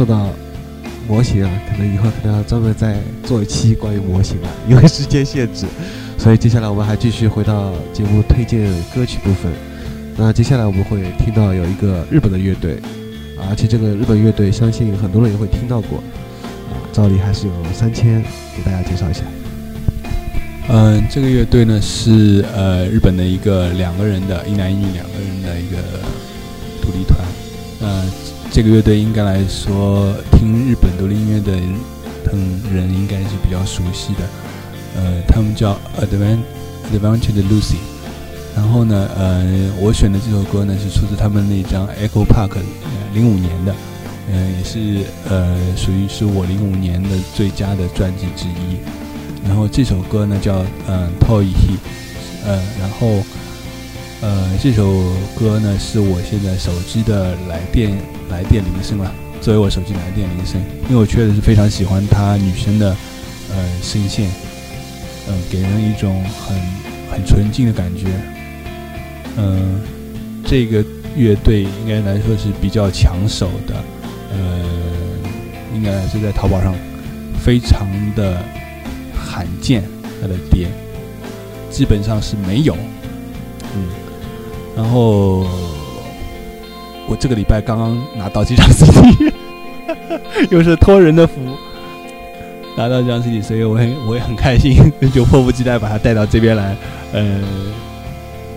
说到模型啊，可能以后可能要专门再做一期关于模型了，因为时间限制，所以接下来我们还继续回到节目推荐歌曲部分。那接下来我们会听到有一个日本的乐队，而且这个日本乐队相信很多人也会听到过啊。照例还是有三千给大家介绍一下。嗯，这个乐队呢是呃日本的一个两个人的，一男一女两个人的一个独立团。这个乐队应该来说，听日本独立音乐的嗯人应该是比较熟悉的。呃，他们叫 Advent Adventure Lucy。然后呢，呃，我选的这首歌呢是出自他们那张 Echo Park 零五年的，嗯，也是呃属于是我零五年的最佳的专辑之一。然后这首歌呢叫嗯 Toy He，呃，然后呃这首歌呢是我现在手机的来电来电铃声了，作为我手机来电铃声，因为我确实是非常喜欢她女生的呃声线，嗯，给人一种很很纯净的感觉。嗯，这个乐队应该来说是比较抢手的，呃，应该是在淘宝上非常的罕见，它的碟基本上是没有。嗯，然后我这个礼拜刚刚拿到这张 CD，又是托人的福，拿到这张 CD，所以我很我也很开心，就迫不及待把它带到这边来，呃。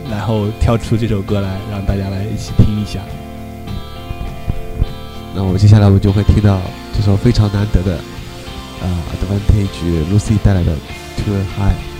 然后跳出这首歌来，让大家来一起听一下。那我们接下来我们就会听到这首非常难得的，啊，Advantage Lucy 带来的 Too High。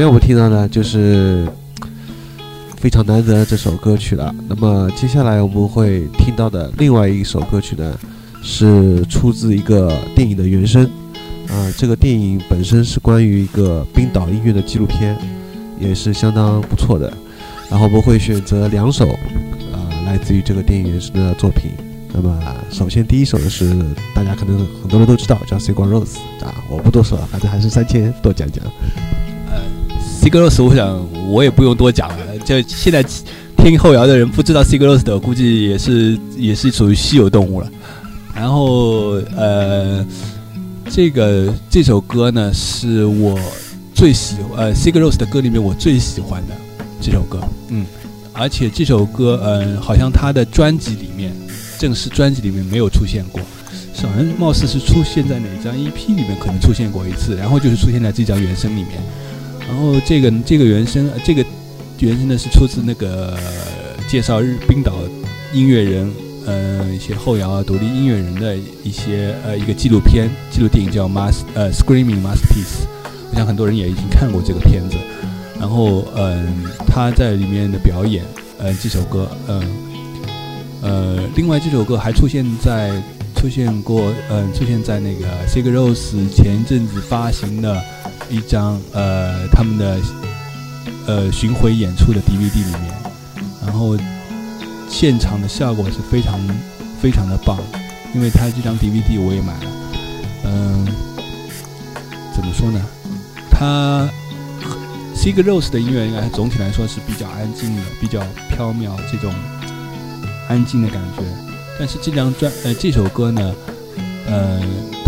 前面我们听到的就是非常难得这首歌曲了。那么接下来我们会听到的另外一首歌曲呢，是出自一个电影的原声。啊，这个电影本身是关于一个冰岛音乐的纪录片，也是相当不错的。然后我们会选择两首，啊，来自于这个电影原声的作品。那么首先第一首呢是大家可能很多人都知道，叫《Sigur Rose》啊，我不多说了，反正还是三千多讲讲。Sigur Rós，我想我也不用多讲了。就现在听后摇的人不知道 Sigur Rós 的，估计也是也是属于稀有动物了。然后呃，这个这首歌呢是我最喜呃 Sigur Rós 的歌里面我最喜欢的这首歌。嗯，而且这首歌嗯好像他的专辑里面正式专辑里面没有出现过，好像貌似是出现在哪张 EP 里面可能出现过一次，然后就是出现在这张原声里面。然后这个这个原声，这个原声呢是出自那个介绍日冰岛音乐人，呃一些后摇啊独立音乐人的一些呃一个纪录片纪录电影叫《Mas 呃 Screaming Masterpiece》，我想很多人也已经看过这个片子。然后嗯他在里面的表演，呃这首歌，嗯呃另外这首歌还出现在出现过，嗯出现在那个 Sigur Rós 前一阵子发行的。一张呃他们的呃巡回演出的 DVD 里面，然后现场的效果是非常非常的棒，因为他这张 DVD 我也买了，嗯，怎么说呢？他 Sigur Rós 的音乐应该总体来说是比较安静的，比较飘渺这种安静的感觉，但是这张专呃这首歌呢，呃。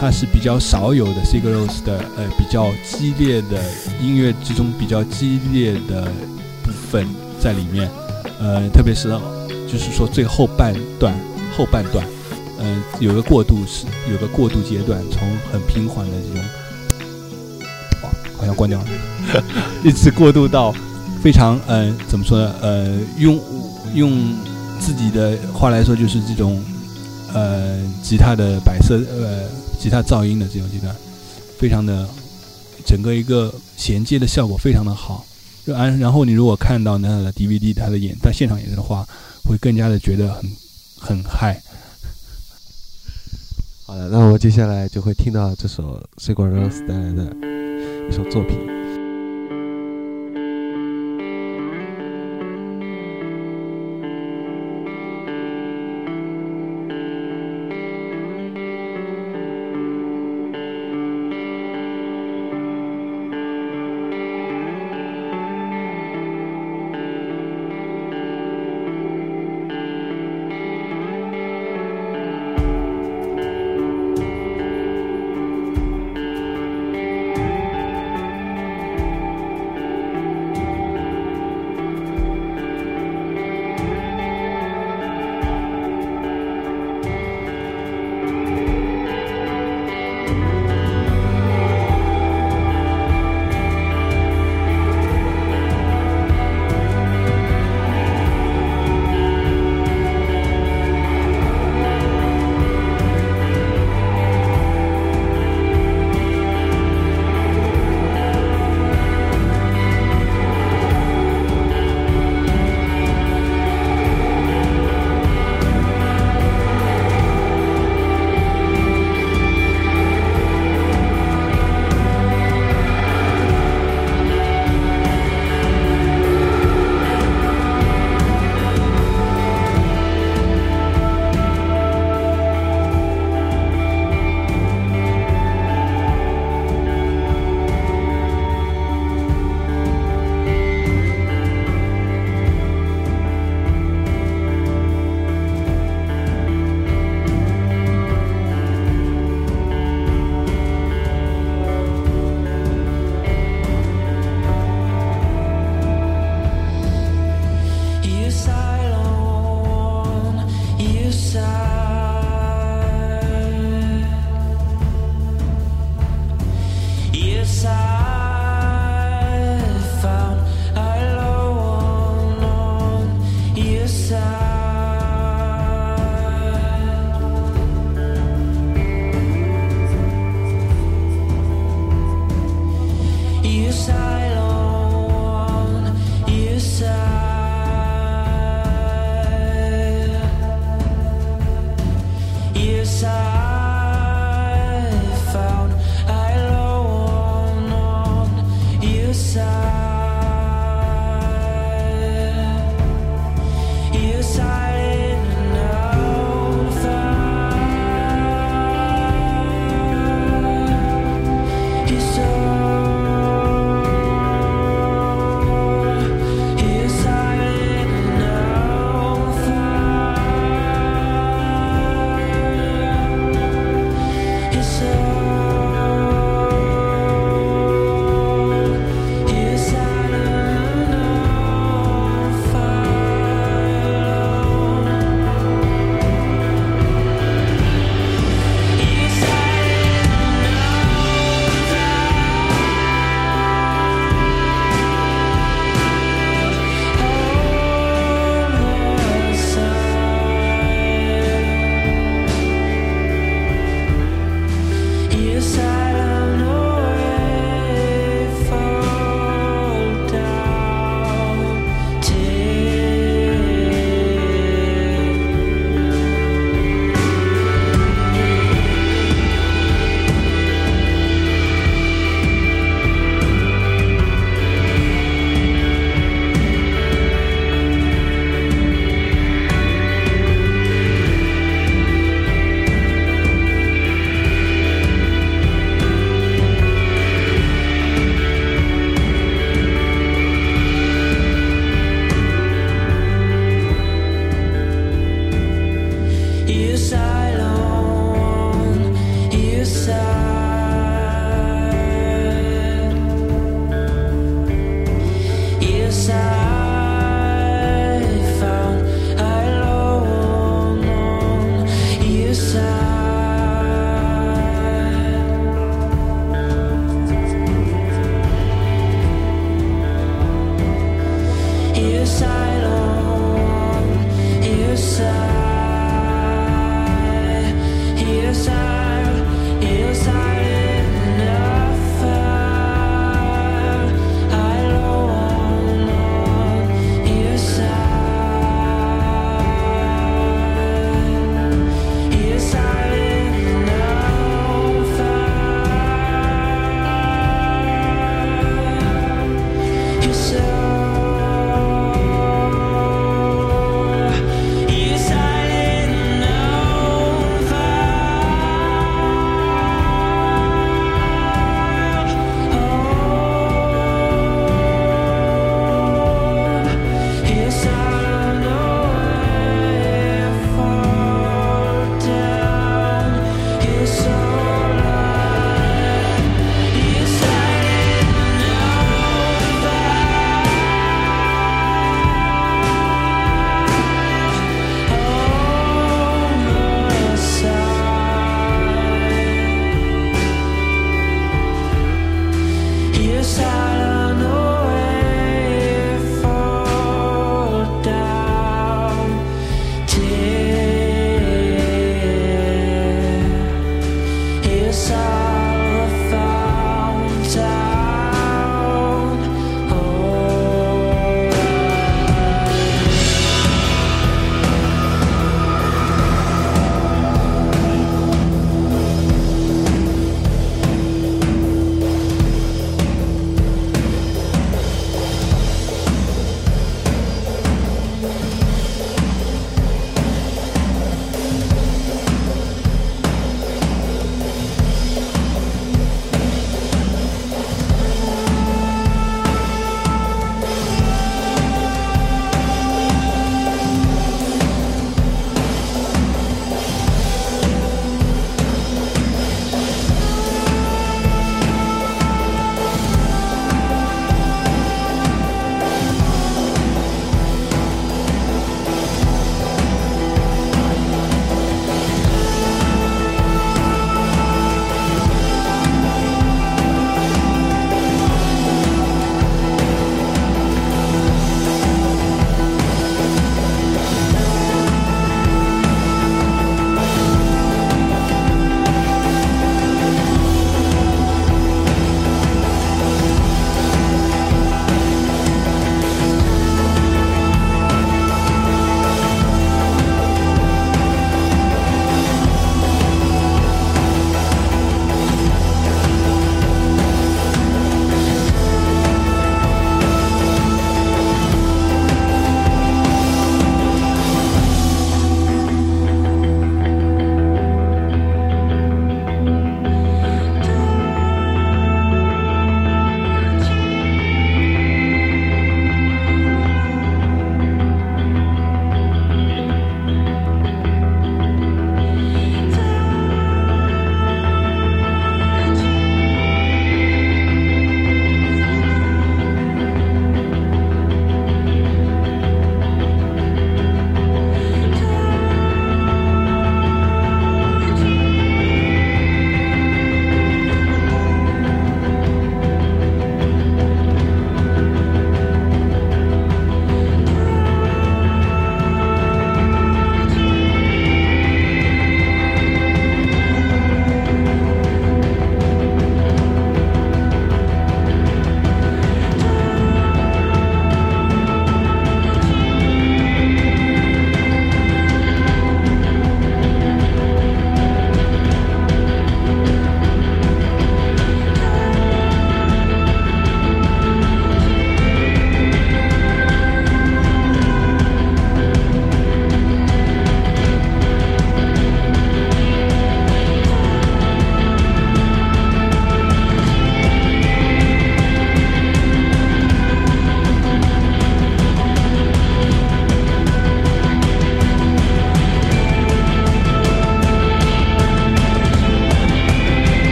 它是比较少有的 Sigur Rós 的呃比较激烈的音乐之中比较激烈的部分在里面，呃特别是就是说最后半段后半段，嗯有个过渡是有个过渡阶段，从很平缓的这种，哇好像关掉了，一直过渡到非常嗯怎么说呢呃用用自己的话来说就是这种呃吉他的摆设呃。吉他噪音的这种阶段，非常的整个一个衔接的效果非常的好。然然后你如果看到那个 DVD 他的演在现场演的话，会更加的觉得很很嗨。好的，那我接下来就会听到这首 Sigur Rós 带来的一首作品。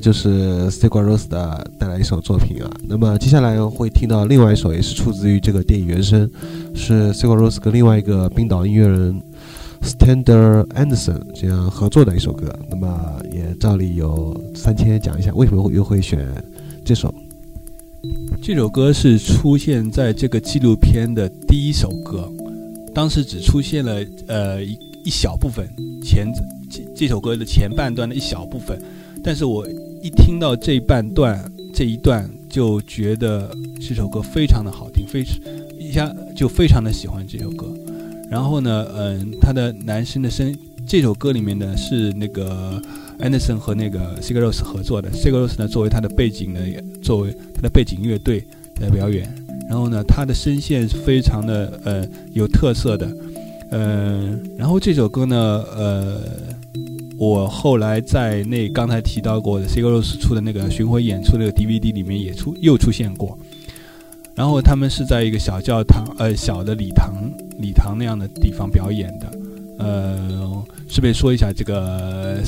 就是 Sigur Rós 的带来一首作品啊。那么接下来会听到另外一首，也是出自于这个电影原声，是 Sigur Rós 跟另外一个冰岛音乐人 Stander Anderson 这样合作的一首歌。那么也照例由三千讲一下为什么会又会选这首。这首歌是出现在这个纪录片的第一首歌，当时只出现了呃一一小部分前这这首歌的前半段的一小部分，但是我一听到这半段这一段，就觉得这首歌非常的好听，非一下就非常的喜欢这首歌。然后呢，嗯，他的男生的声，这首歌里面呢是那个 Anderson 和那个 Sigur Rós 合作的，Sigur Rós 呢作为他的背景呢，也作为他的背景乐队来表演。然后呢，他的声线是非常的呃有特色的，呃，然后这首歌呢，呃，我后来在那刚才提到过的 Sigur Rós 出的那个巡回演出那个 DVD 里面也出又出现过。然后他们是在一个小教堂，呃，小的礼堂，礼堂那样的地方表演的。呃，顺便说一下，这个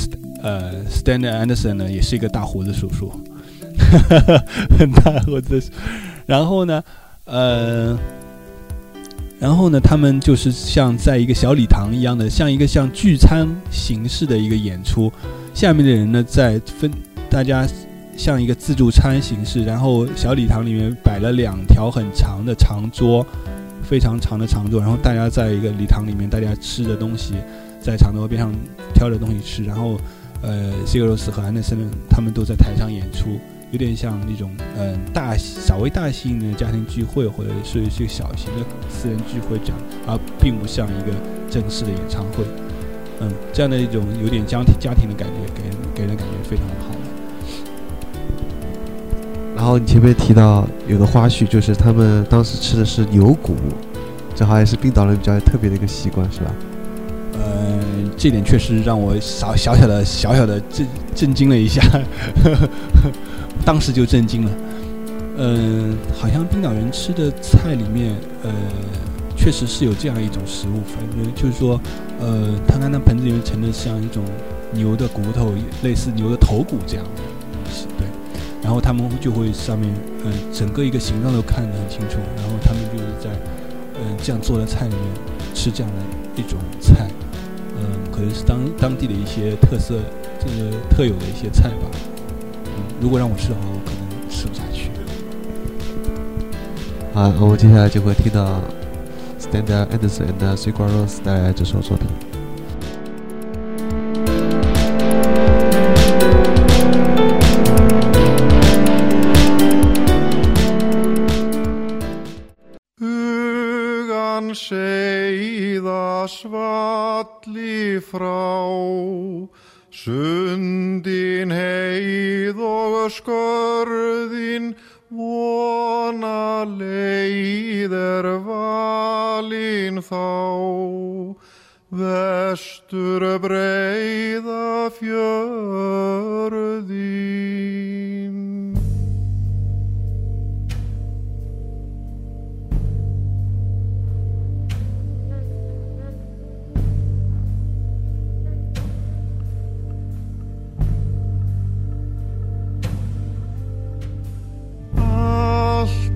呃 s t a n d Anderson 呢，也是一个大胡子叔叔，很 大胡子。然后呢，呃，然后呢，他们就是像在一个小礼堂一样的，像一个像聚餐形式的一个演出。下面的人呢，在分大家像一个自助餐形式，然后小礼堂里面摆了两条很长的长桌，非常长的长桌，然后大家在一个礼堂里面，大家吃的东西，在长桌边上挑着东西吃，然后，呃，西格罗斯和安德森他们都在台上演出，有点像那种嗯、呃大稍微大型的家庭聚会，或者是一些小型的私人聚会这样，而并不像一个正式的演唱会。嗯，这样的一种有点家庭家庭的感觉，给人给人感觉非常好。然后你前面提到有个花絮，就是他们当时吃的是牛骨，这好像是冰岛人比较特别的一个习惯，是吧？呃，这点确实让我小小小的小小的震震惊了一下，当时就震惊了。嗯、好像冰岛人吃的菜里面，呃，确实是有这样一种食物，反正就是说，呃，他看那盆子里面盛的像一种牛的骨头，类似牛的头骨这样的东西，对。然后他们就会上面，嗯、整个一个形状都看得很清楚，然后他们就是在，嗯、这样做的菜里面吃这样的一种菜，嗯，可能是当当地的一些特色，这个特有的一些菜吧。嗯，如果让我吃的话，我可能吃不下去。好，我们接下来就会听到 Stander Anderson and Sigur Rós 带来这首作品。Hugan seiða svalli frá, sundin heið og skörðin, vona leið er valin þá. Vestur breiða fjörðin.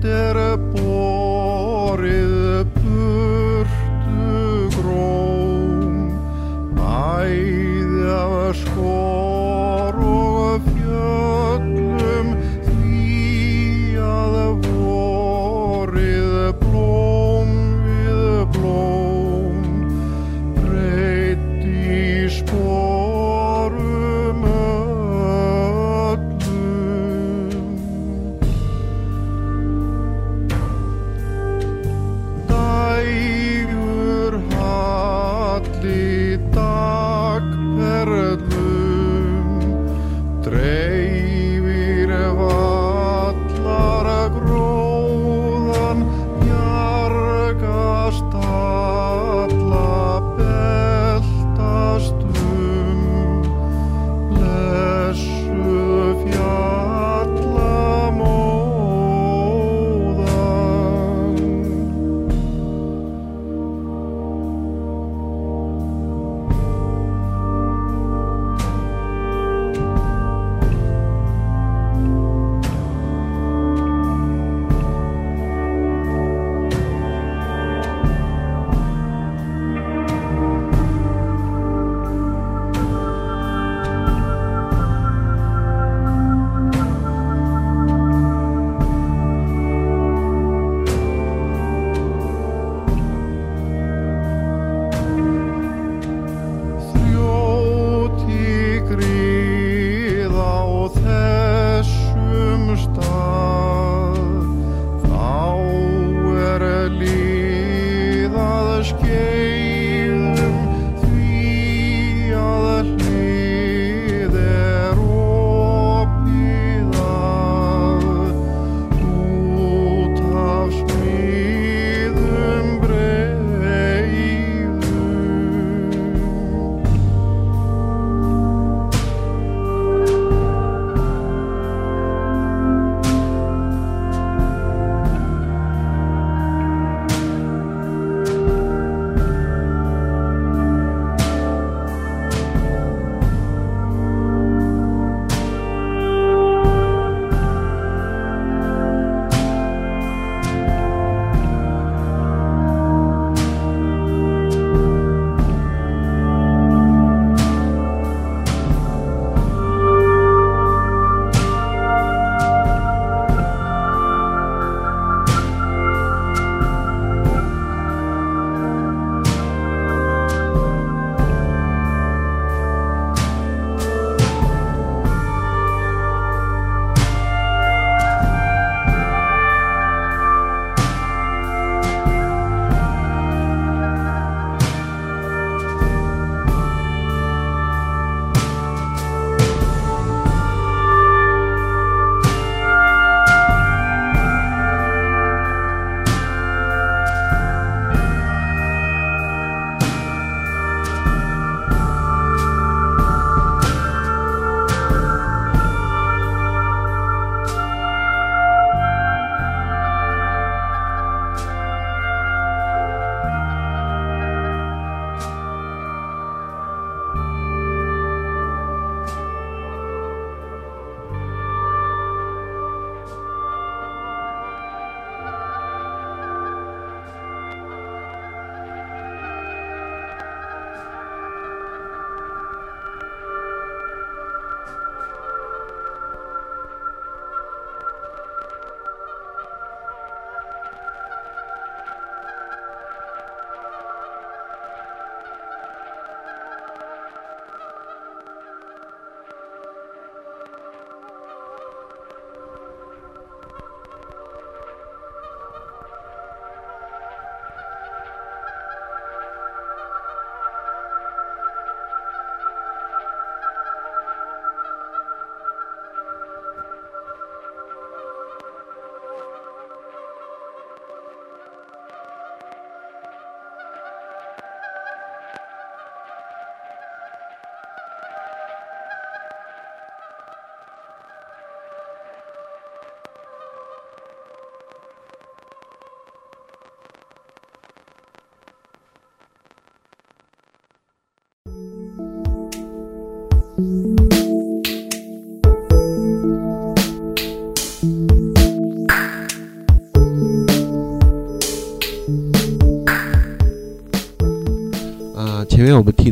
terapia.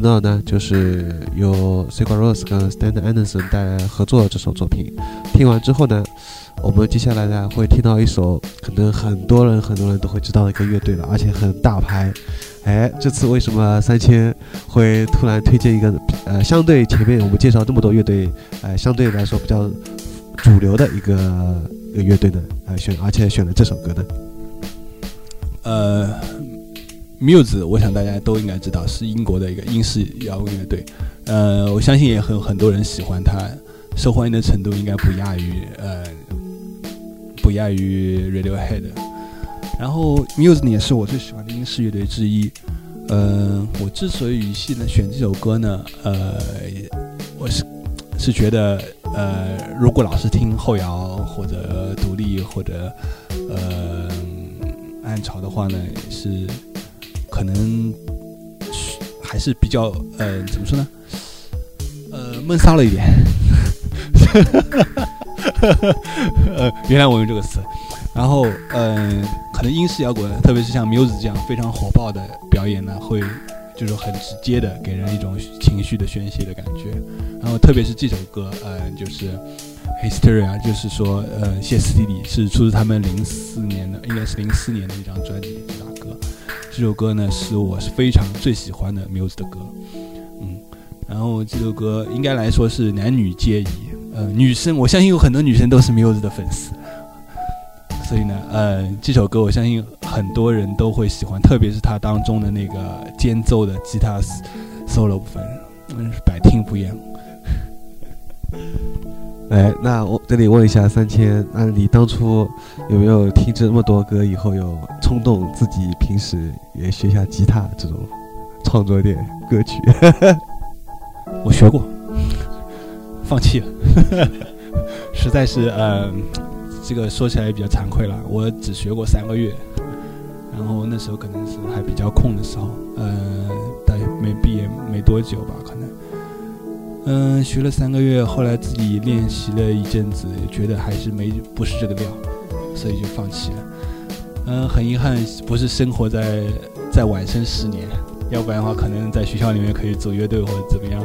那呢，就是由 Sigur Rós 跟 Stan Anderson 带来合作的这首作品。听完之后呢，我们接下来呢会听到一首可能很多人很多人都会知道的一个乐队了，而且很大牌。哎，这次为什么三千会突然推荐一个呃相对前面我们介绍这么多乐队，呃相对来说比较主流的一个一个乐队呢？呃选而且选了这首歌呢？，Muse，我想大家都应该知道，是英国的一个英式摇滚乐队。呃，我相信也很很多人喜欢它，受欢迎的程度应该不亚于呃不亚于 Radiohead。然后 Muse 呢也是我最喜欢的英式乐队之一。呃，我之所以现在选这首歌呢，呃，我是是觉得，呃，如果老是听后摇或者独立或者呃暗潮的话呢，是可能还是比较呃怎么说呢？呃，闷骚了一点。呃，原来我用这个词。然后，嗯、可能英式摇滚，特别是像 Muse 这样非常火爆的表演呢，会就是很直接的给人一种情绪的宣泄的感觉。然后，特别是这首歌，嗯、就是 Hysteria，就是说，呃，歇斯底里是出自他们零四年的，应该是零四年的一张专辑。这首歌呢，是我是非常最喜欢的 Muse 的歌，嗯。然后这首歌应该来说是男女皆宜，呃，女生我相信有很多女生都是 Muse 的粉丝。所以呢，呃，这首歌我相信很多人都会喜欢，特别是它当中的那个间奏的吉他 solo 部分，嗯，是百听不厌。哎，那我这里问一下三千，那你当初有没有听这么多歌以后，有冲动自己平时也学下吉他这种，创作点歌曲？我学过，放弃了，实在是，呃，这个说起来也比较惭愧了，我只学过三个月，然后那时候可能是还比较空的时候，呃，大学没毕业没多久吧，可能。嗯，学了三个月，后来自己练习了一阵子，觉得还是没不是这个料，所以就放弃了。嗯，很遗憾，不是生活在在晚生十年，要不然的话，可能在学校里面可以组乐队或者怎么样。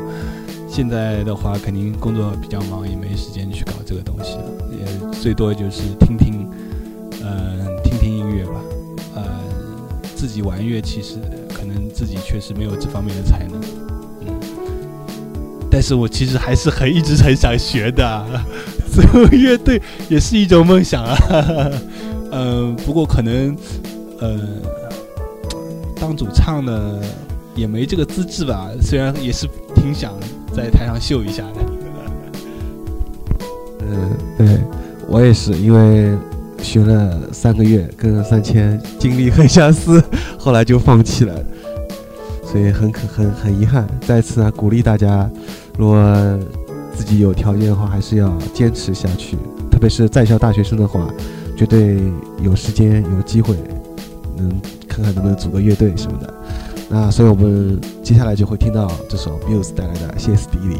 现在的话，肯定工作比较忙，也没时间去搞这个东西了，也最多就是听听，呃，听听音乐吧。呃，自己玩乐器是可能自己确实没有这方面的才能，但是我其实还是很一直很想学的啊，做 乐队也是一种梦想啊。嗯、不过可能，呃，当主唱呢也没这个资质吧。虽然也是挺想在台上秀一下的。嗯，对我也是，因为学了三个月，跟三千经历很相似，后来就放弃了，所以很可很很遗憾。再次啊，鼓励大家，如果自己有条件的话，还是要坚持下去。特别是在校大学生的话，绝对有时间有机会，能看看能不能组个乐队什么的。那所以我们接下来就会听到这首 Muse 带来的《歇斯底里》。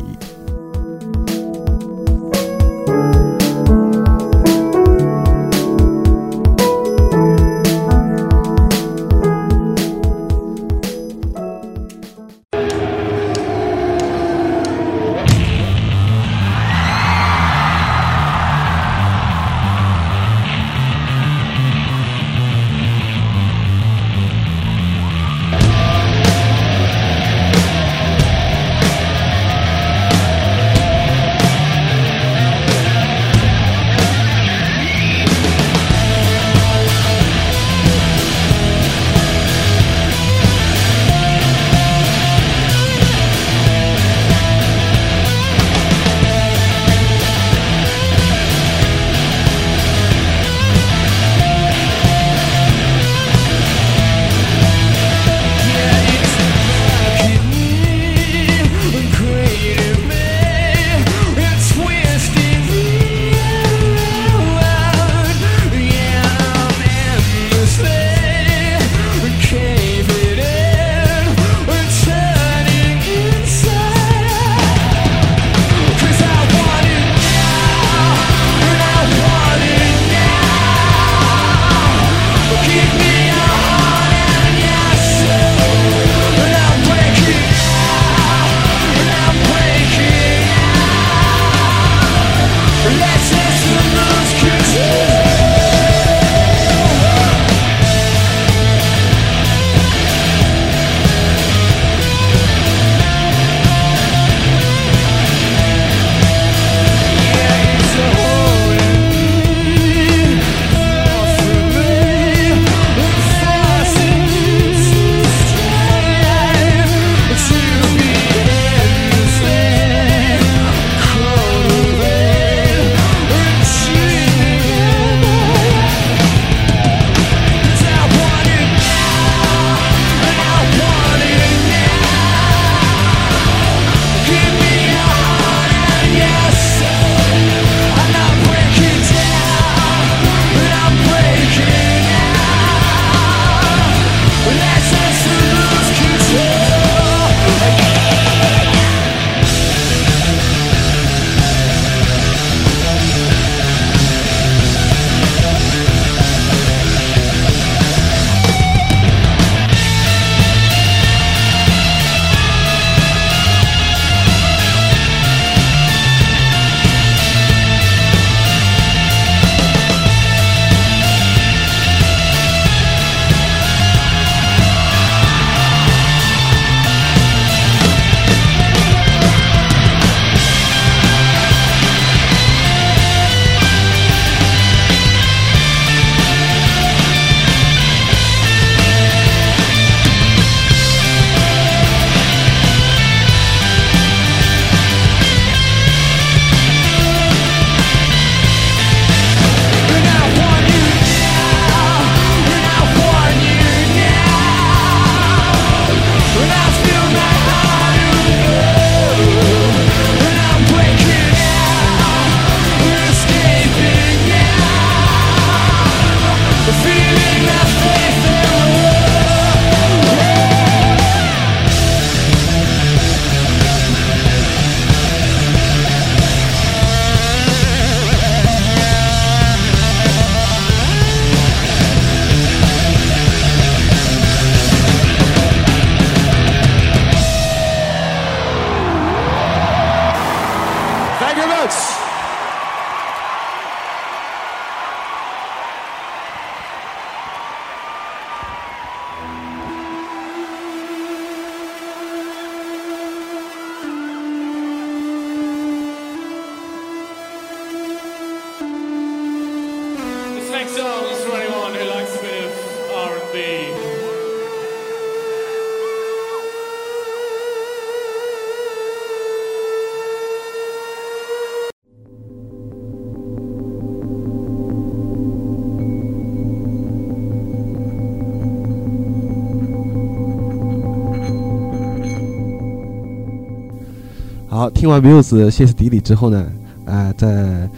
听完 Muse 歇斯底里之后呢，啊、在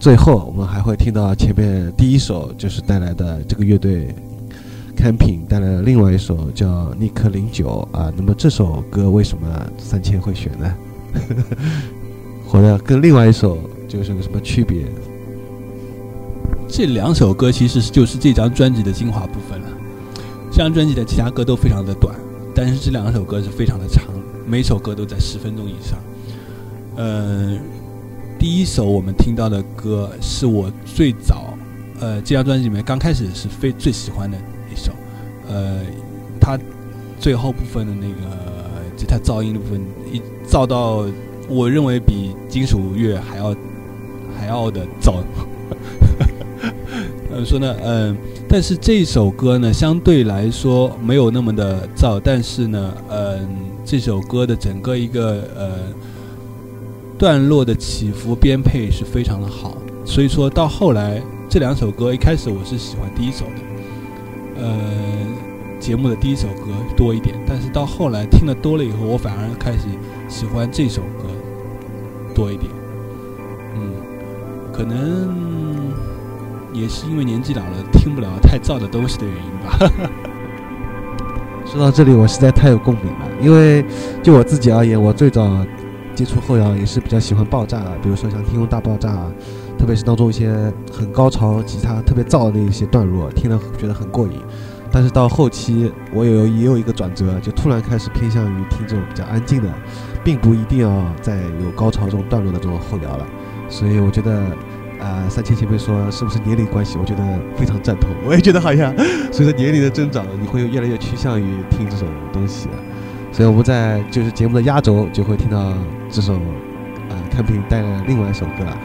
最后我们还会听到前面第一首就是带来的这个乐队 Camping 带来的另外一首叫《尼克零九》啊。那么这首歌为什么三千会选呢？或者跟另外一首就是有什么区别？这两首歌其实就是这张专辑的精华部分了。这张专辑的其他歌都非常的短，但是这两首歌是非常的长，每首歌都在十分钟以上。嗯、第一首我们听到的歌是我最早，呃，这张专辑里面刚开始是非最喜欢的一首，呃，它最后部分的那个吉他噪音的部分，一噪到我认为比金属乐还要 还要的噪。怎么说呢？嗯，但是这首歌呢，相对来说没有那么的燥，但是呢，嗯，这首歌的整个一个呃段落的起伏编配是非常的好，所以说到后来这两首歌，一开始我是喜欢第一首的，呃，节目的第一首歌多一点，但是到后来听的多了以后，我反而开始喜欢这首歌多一点，嗯，可能。也是因为年纪老了，听不了太燥的东西的原因吧。说到这里，我实在太有共鸣了，因为就我自己而言，我最早接触后摇也是比较喜欢爆炸的，比如说像《天空大爆炸》，啊特别是当中一些很高潮吉他特别燥的一些段落，听了觉得很过瘾。但是到后期，我有也有一个转折，就突然开始偏向于听这种比较安静的，并不一定要在有高潮这种段落的这种后摇了。所以我觉得。啊、三千前辈说是不是年龄关系？我觉得非常赞同。我也觉得好像 随着年龄的增长，你会越来越趋向于听这种东西。所以我们在就是节目的压轴就会听到这首啊、看评带来的另外一首歌了。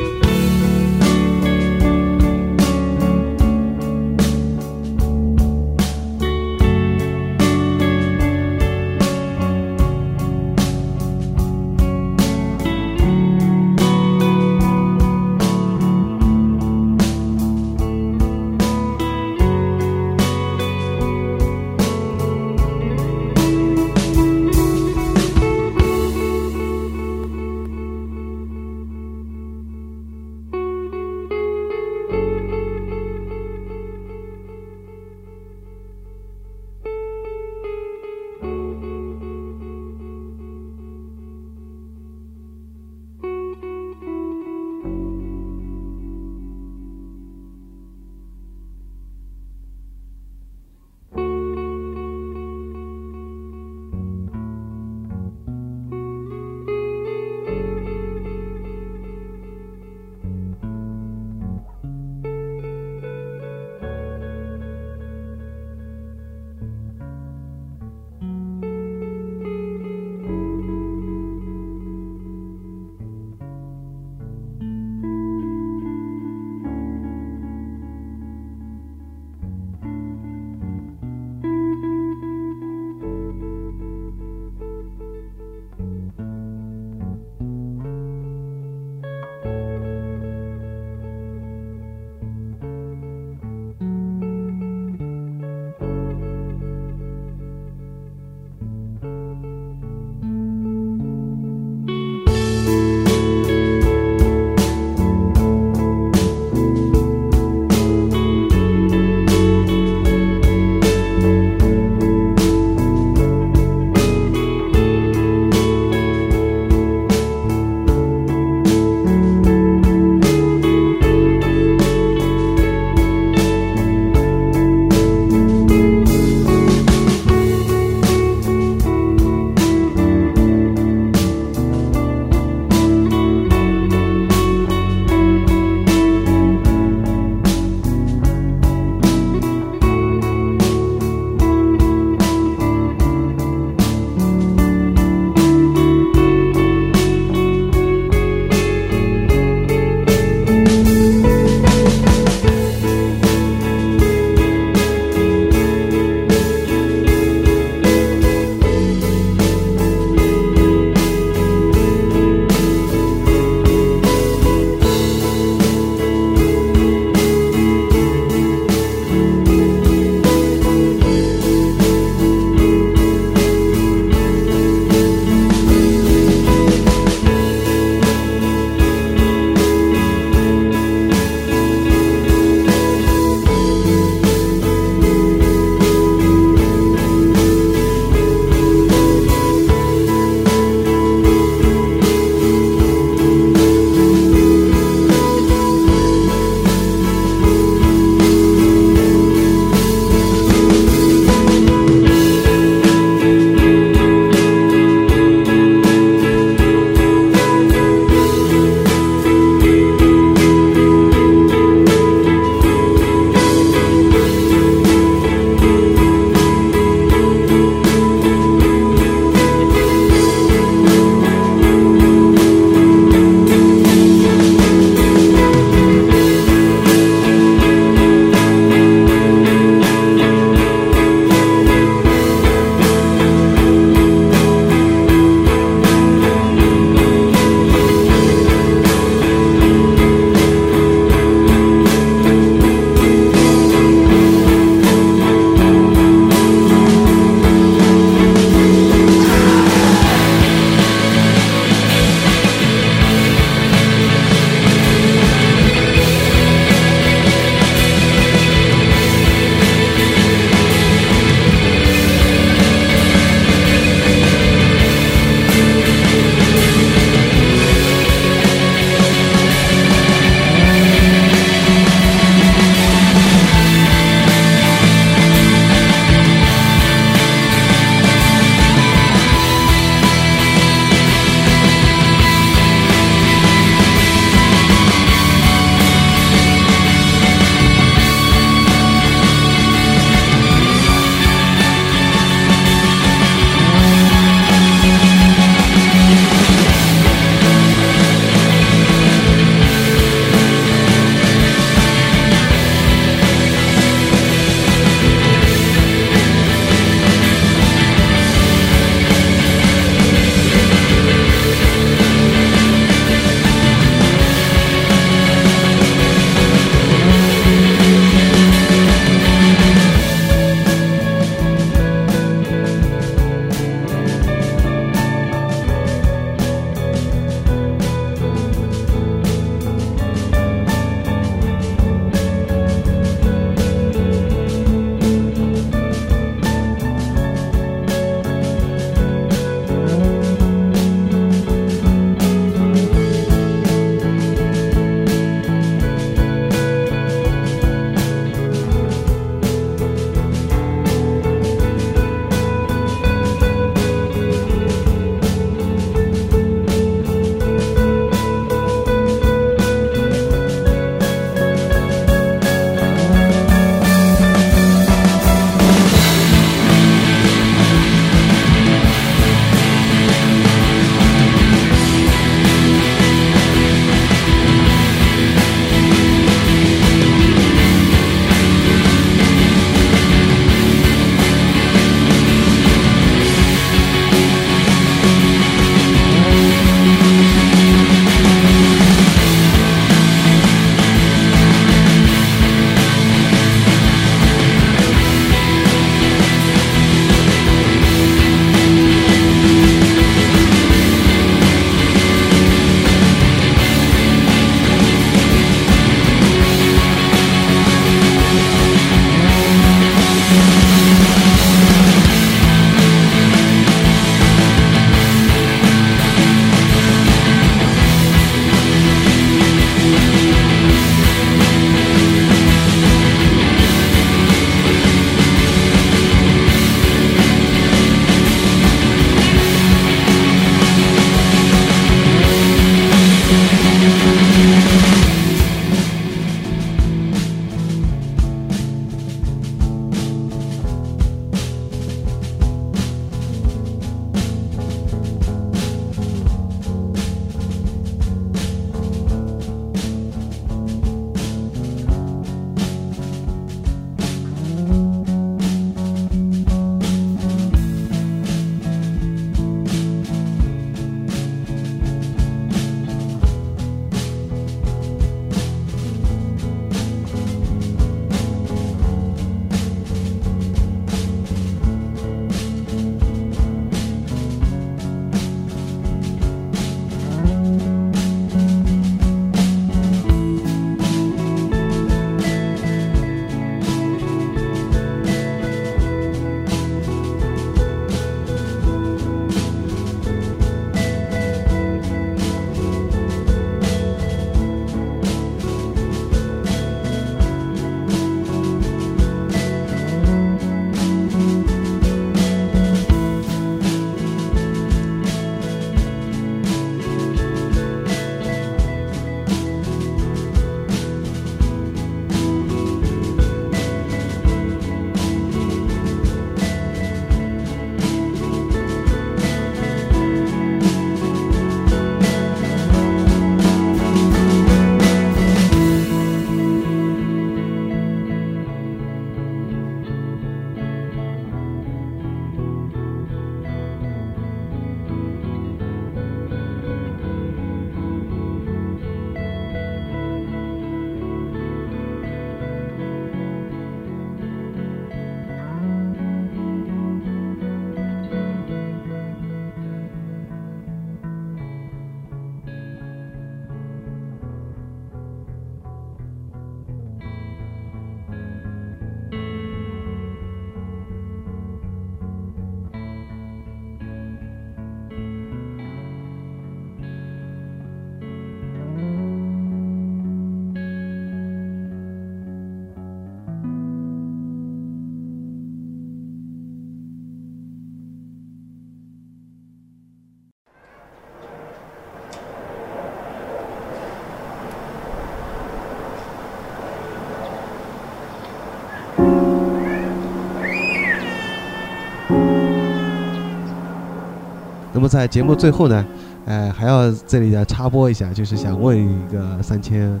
那么在节目最后呢，呃，还要这里要插播一下，就是想问一个三千，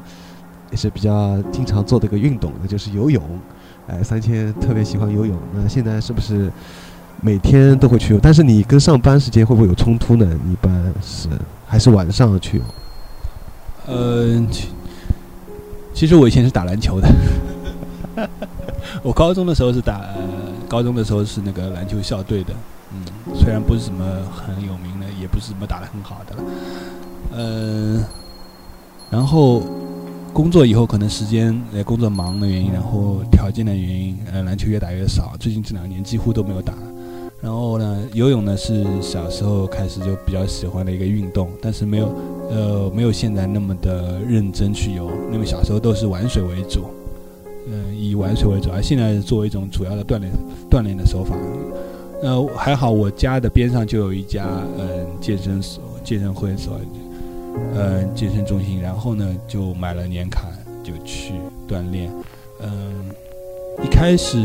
也是比较经常做的一个运动，那就是游泳。哎、三千特别喜欢游泳，那现在是不是每天都会去游？但是你跟上班时间会不会有冲突呢？一般是还是晚上去游？呃，其实我以前是打篮球的，我高中的时候是打，高中的时候是那个篮球校队的，嗯，虽然不是什么很有名的，也不是什么打得很好的了，嗯、然后工作以后可能时间呃工作忙的原因，然后条件的原因，呃篮球越打越少，最近这两年几乎都没有打。然后呢，游泳呢是小时候开始就比较喜欢的一个运动，但是没有呃，没有现在那么的认真去游，因为小时候都是玩水为主，嗯、以玩水为主，而现在作为一种主要的锻炼锻炼的手法。呃，还好我家的边上就有一家嗯、健身所、健身会所，呃健身中心，然后呢就买了年卡就去锻炼，嗯、一开始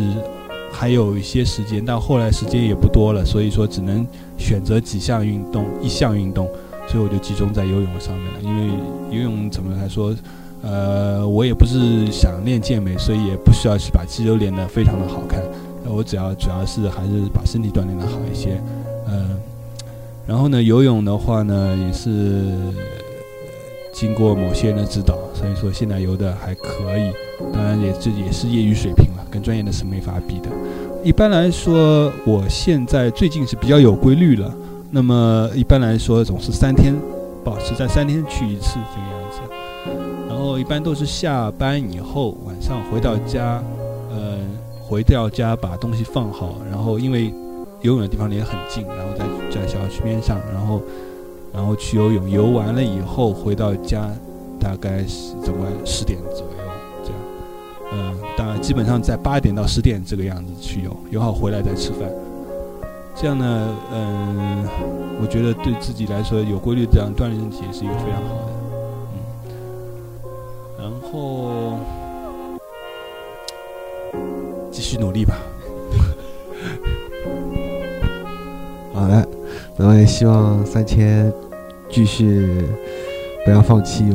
还有一些时间，但后来时间也不多了，所以说只能选择几项运动，一项运动。所以我就集中在游泳上面了。因为游泳怎么来说，呃，我也不是想练健美，所以也不需要去把肌肉练得非常的好看。我只要主要是还是把身体锻炼的好一些，嗯、然后呢，游泳的话呢，也是经过某些人的指导，所以说现在游的还可以。当然也这也是业余水平了，跟专业的是没法比的。一般来说，我现在最近是比较有规律了。那么一般来说，总是三天，保持在三天去一次这个样子。然后一般都是下班以后，晚上回到家，呃，回到家把东西放好，然后因为游泳的地方离得很近，然后在在小区边上，然后然后去游泳，游完了以后回到家，大概是怎么十点左右这样。嗯、当然基本上在八点到十点这个样子去游，游好回来再吃饭。这样呢，嗯、我觉得对自己来说有规律这样锻炼身体也是一个非常好的，嗯。然后继续努力吧。好的，那么也希望三千继续不要放弃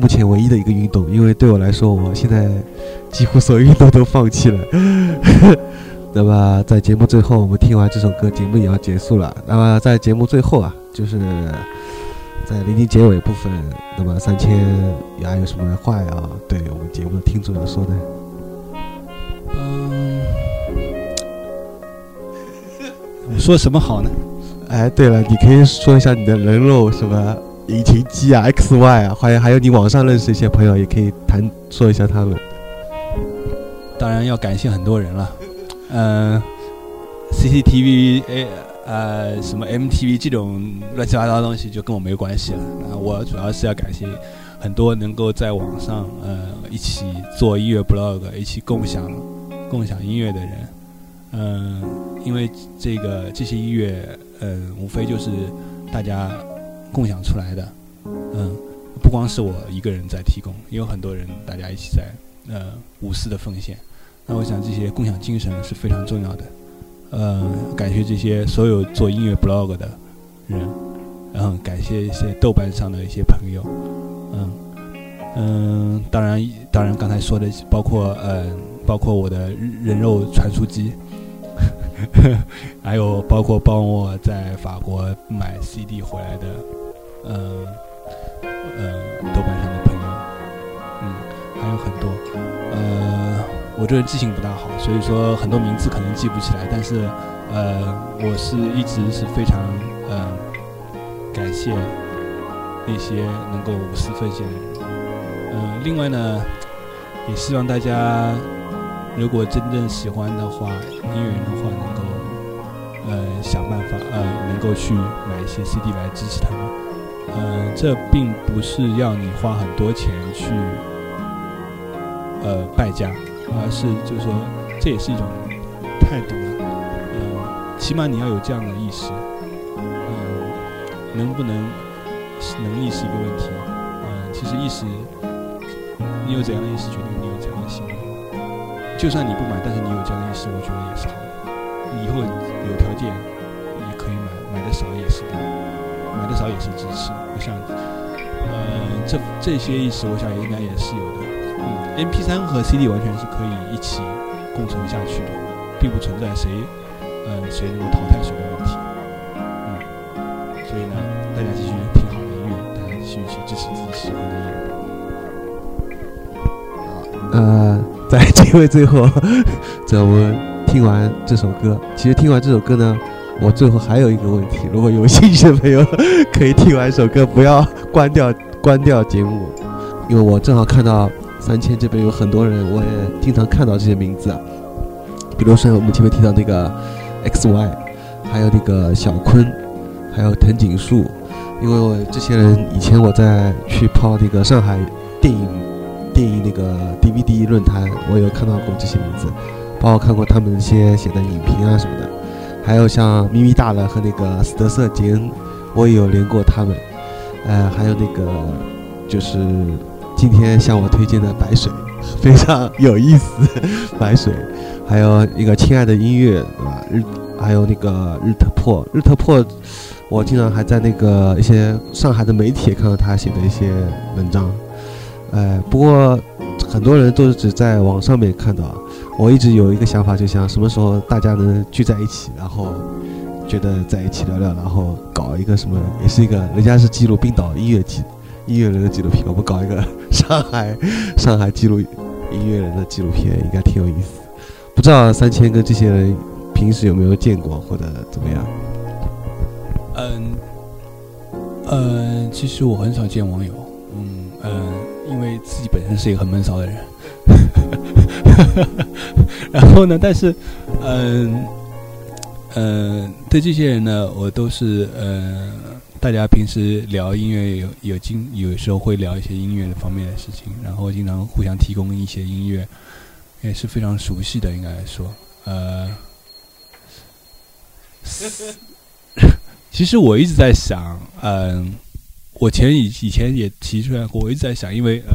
目前唯一的一个运动，因为对我来说，我现在几乎所有运动都放弃了。那么在节目最后，我们听完这首歌，节目也要结束了。那么在节目最后啊，就是在临近结尾部分，那么三千你还有什么话要对我们节目的听众要说呢？说什么好呢？哎，对了，你可以说一下你的人肉什么引擎机啊、X Y 啊，还有还有你网上认识一些朋友，也可以谈说一下他们。当然要感谢很多人了，嗯、CCTV 诶呃什么 MTV 这种乱七八糟的东西就跟我没关系了。啊，我主要是要感谢很多能够在网上呃一起做音乐 blog、一起共享共享音乐的人。嗯、因为这个这些音乐，嗯、无非就是大家共享出来的，嗯、不光是我一个人在提供，也有很多人大家一起在呃无私的奉献。那我想这些共享精神是非常重要的。呃，感谢这些所有做音乐 blog 的人，然后感谢一些豆瓣上的一些朋友，嗯嗯，当然当然刚才说的包括呃包括我的人肉传输机，还有包括帮我在法国买 CD 回来的，嗯呃豆瓣上的朋友，嗯，还有很多，呃，我这人记性不大好，所以说很多名字可能记不起来，但是呃，我是一直是非常呃感谢那些能够无私奉献的人。呃，另外呢，也希望大家如果真正喜欢的话，音乐人的话，能够呃想办法呃能够去买一些 CD 来支持他们。呃，这并不是要你花很多钱去呃败家，而是就是说这也是一种态度了。呃，起码你要有这样的意识。嗯、能不能能力是一个问题。嗯、其实意识，你有怎样的意识，决。就算你不买，但是你有这样的意识，我觉得也是好的。以后有条件也可以买，买的少也是的，买的少也是支持。我想，呃，这这些意识，我想应该也是有的。嗯，MP 三和 CD 完全是可以一起共存下去的，并不存在谁，嗯、谁能够淘汰谁的问题。因为最后，在我们听完这首歌，其实听完这首歌呢，我最后还有一个问题，如果有兴趣的朋友可以听完一首歌，不要关掉 关掉节目，因为我正好看到三千这边有很多人，我也经常看到这些名字，比如说我们前面提到那个 X Y，还有那个小坤，还有藤井树，因为我这些人以前我在去泡那个上海电影电影那个 DVD 论坛，我有看到过这些名字，包括看过他们一些写的影评啊什么的，还有像咪咪大了和那个斯德瑟杰恩，我也有连过他们，呃，还有那个就是今天向我推荐的白水，非常有意思，白水，还有一个亲爱的音乐，对吧？日还有那个日特破，日特破，我经常还在那个一些上海的媒体看到他写的一些文章。哎，不过很多人都是只在网上面看到。我一直有一个想法，就想什么时候大家能聚在一起，然后觉得在一起聊聊，然后搞一个什么，也是一个人家是记录冰岛音乐记音乐人的纪录片，我们搞一个 上海上海记录音乐人的纪录片，应该挺有意思。不知道三千跟这些人平时有没有见过，或者怎么样？嗯，呃，其实我很少见网友，嗯嗯，因为自己本身是一个很闷骚的人。然后呢，但是，嗯嗯，对这些人呢，我都是呃，大家平时聊音乐有有经有时候会聊一些音乐的方面的事情，然后经常互相提供一些音乐，也是非常熟悉的，应该来说，呃。其实我一直在想，嗯，我前以以前也提出来过，我一直在想，因为呃，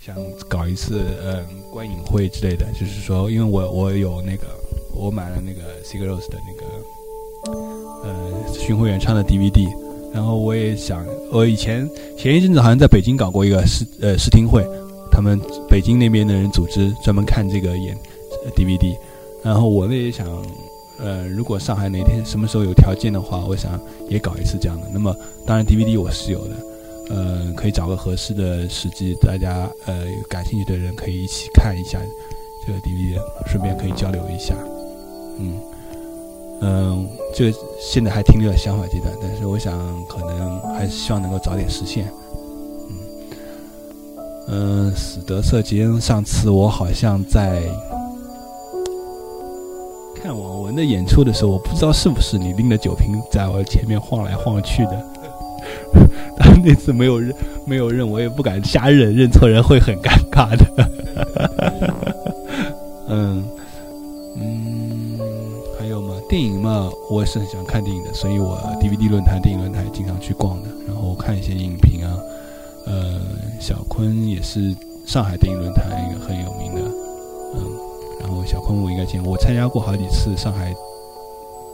想搞一次嗯观影会之类的，就是说，因为我我有那个我买了那个 Sigur Rós 的那个呃巡回演唱的 DVD，然后我也想，我以前前一阵子好像在北京搞过一个试呃试听会，他们北京那边的人组织专门看这个演 DVD，然后我呢也想。呃，如果上海哪天什么时候有条件的话，我想也搞一次这样的。那么，当然 DVD 我是有的，呃，可以找个合适的时机，大家呃感兴趣的人可以一起看一下这个 DVD，顺便可以交流一下。嗯嗯，这现在还停留在想法阶段，但是我想可能还是希望能够早点实现。嗯嗯，史德瑟杰恩上次我好像在。看网文的演出的时候，我不知道是不是你拎着酒瓶在我前面晃来晃去的。但 那次没有认，没有认，我也不敢瞎认，认错人会很尴尬的。嗯嗯，还有嘛，电影嘛，我也是很喜欢看电影的，所以我 DVD 论坛、电影论坛经常去逛的，然后看一些影评啊。呃，小坤也是上海电影论坛一个很有名的，小坤我应该见过，我参加过好几次上海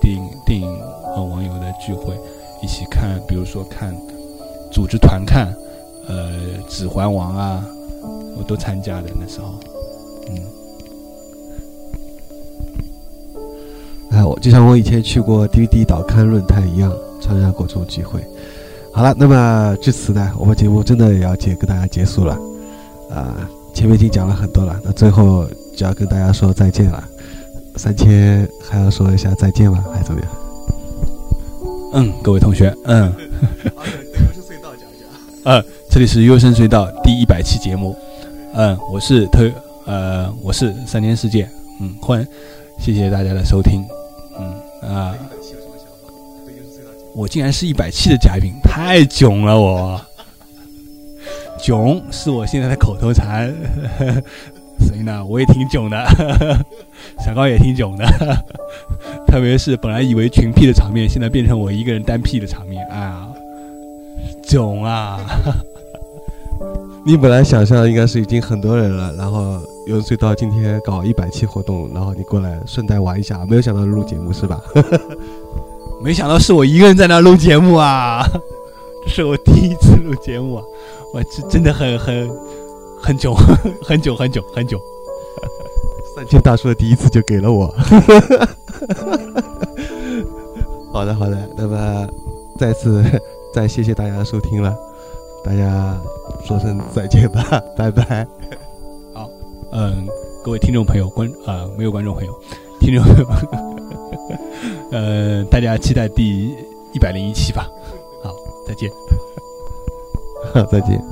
电影电影呃网友的聚会，一起看，比如说看组织团看，呃《指环王》啊，我都参加的那时候，嗯，哎，我就像我以前去过 DVD 导刊论坛一样，参加过这种聚会。好了，那么至此呢，我们节目真的也要结跟大家结束了，啊、前面已经讲了很多了，那最后就要跟大家说再见了。三千还要说一下再见吗？还是怎么样？嗯，各位同学，嗯，好，隧道讲一嗯，这里是优生隧道第一百期节目，嗯，我是特呃，我是三千世界，嗯，欢迎，谢谢大家的收听，嗯啊，我竟然是一百期的嘉宾，太囧了我，囧是我现在的口头禅，所以呢，我也挺囧的，小高也挺囧的，特别是本来以为群 P 的场面，现在变成我一个人单 P 的场面，哎呀，囧啊！你本来想象应该是已经很多人了，然后有隧道今天搞一百期活动，然后你过来顺带玩一下，没有想到录节目是吧？没想到是我一个人在那录节目啊！这是我第一次录节目啊，我这真的很很 很久，很久很久很久。三千大叔的第一次就给了我。好的，好的，那么再次再谢谢大家的收听了，大家说声再见吧，拜拜。好嗯，各位听众朋友，观啊、没有观众朋友，听众朋友，呃，大家期待第一百零一期吧。好，再见。再见。